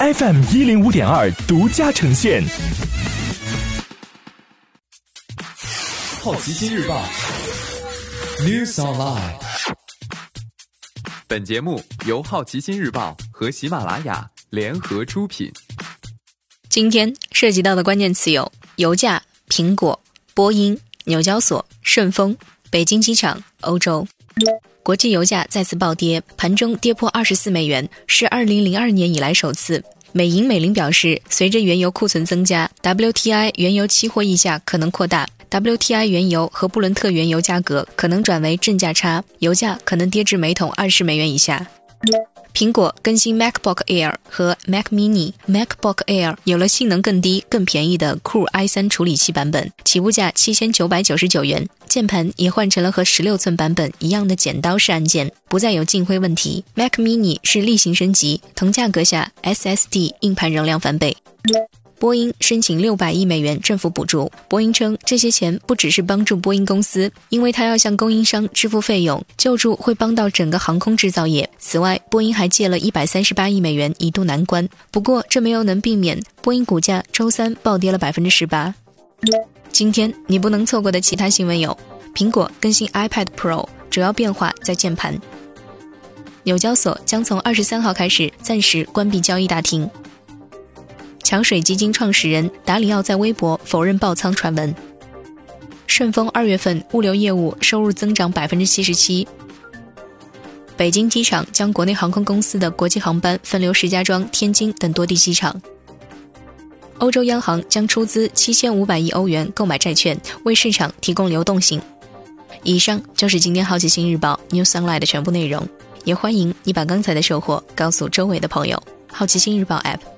FM 一零五点二独家呈现。好奇心日报，News Online。本节目由好奇心日报和喜马拉雅联合出品。今天涉及到的关键词有：油价、苹果、波音、纽交所、顺丰、北京机场、欧洲。国际油价再次暴跌，盘中跌破二十四美元，是二零零二年以来首次。美银美林表示，随着原油库存增加，WTI 原油期货溢价可能扩大，WTI 原油和布伦特原油价格可能转为正价差，油价可能跌至每桶二十美元以下。苹果更新 MacBook Air 和 Mac Mini，MacBook Air 有了性能更低、更便宜的酷 i3 处理器版本，起步价七千九百九十九元。键盘也换成了和十六寸版本一样的剪刀式按键，不再有进灰问题。Mac Mini 是例行升级，同价格下 SSD 硬盘容量翻倍。波音申请六百亿美元政府补助。波音称，这些钱不只是帮助波音公司，因为它要向供应商支付费用，救助会帮到整个航空制造业。此外，波音还借了一百三十八亿美元，一度难关。不过，这没有能避免波音股价周三暴跌了百分之十八。今天你不能错过的其他新闻有：苹果更新 iPad Pro，主要变化在键盘；纽交所将从二十三号开始暂时关闭交易大厅。桥水基金创始人达里奥在微博否认爆仓传闻。顺丰二月份物流业务收入增长百分之七十七。北京机场将国内航空公司的国际航班分流石家庄、天津等多地机场。欧洲央行将出资七千五百亿欧元购买债券，为市场提供流动性。以上就是今天好奇心日报 New Sunlight 的全部内容，也欢迎你把刚才的收获告诉周围的朋友。好奇心日报 App。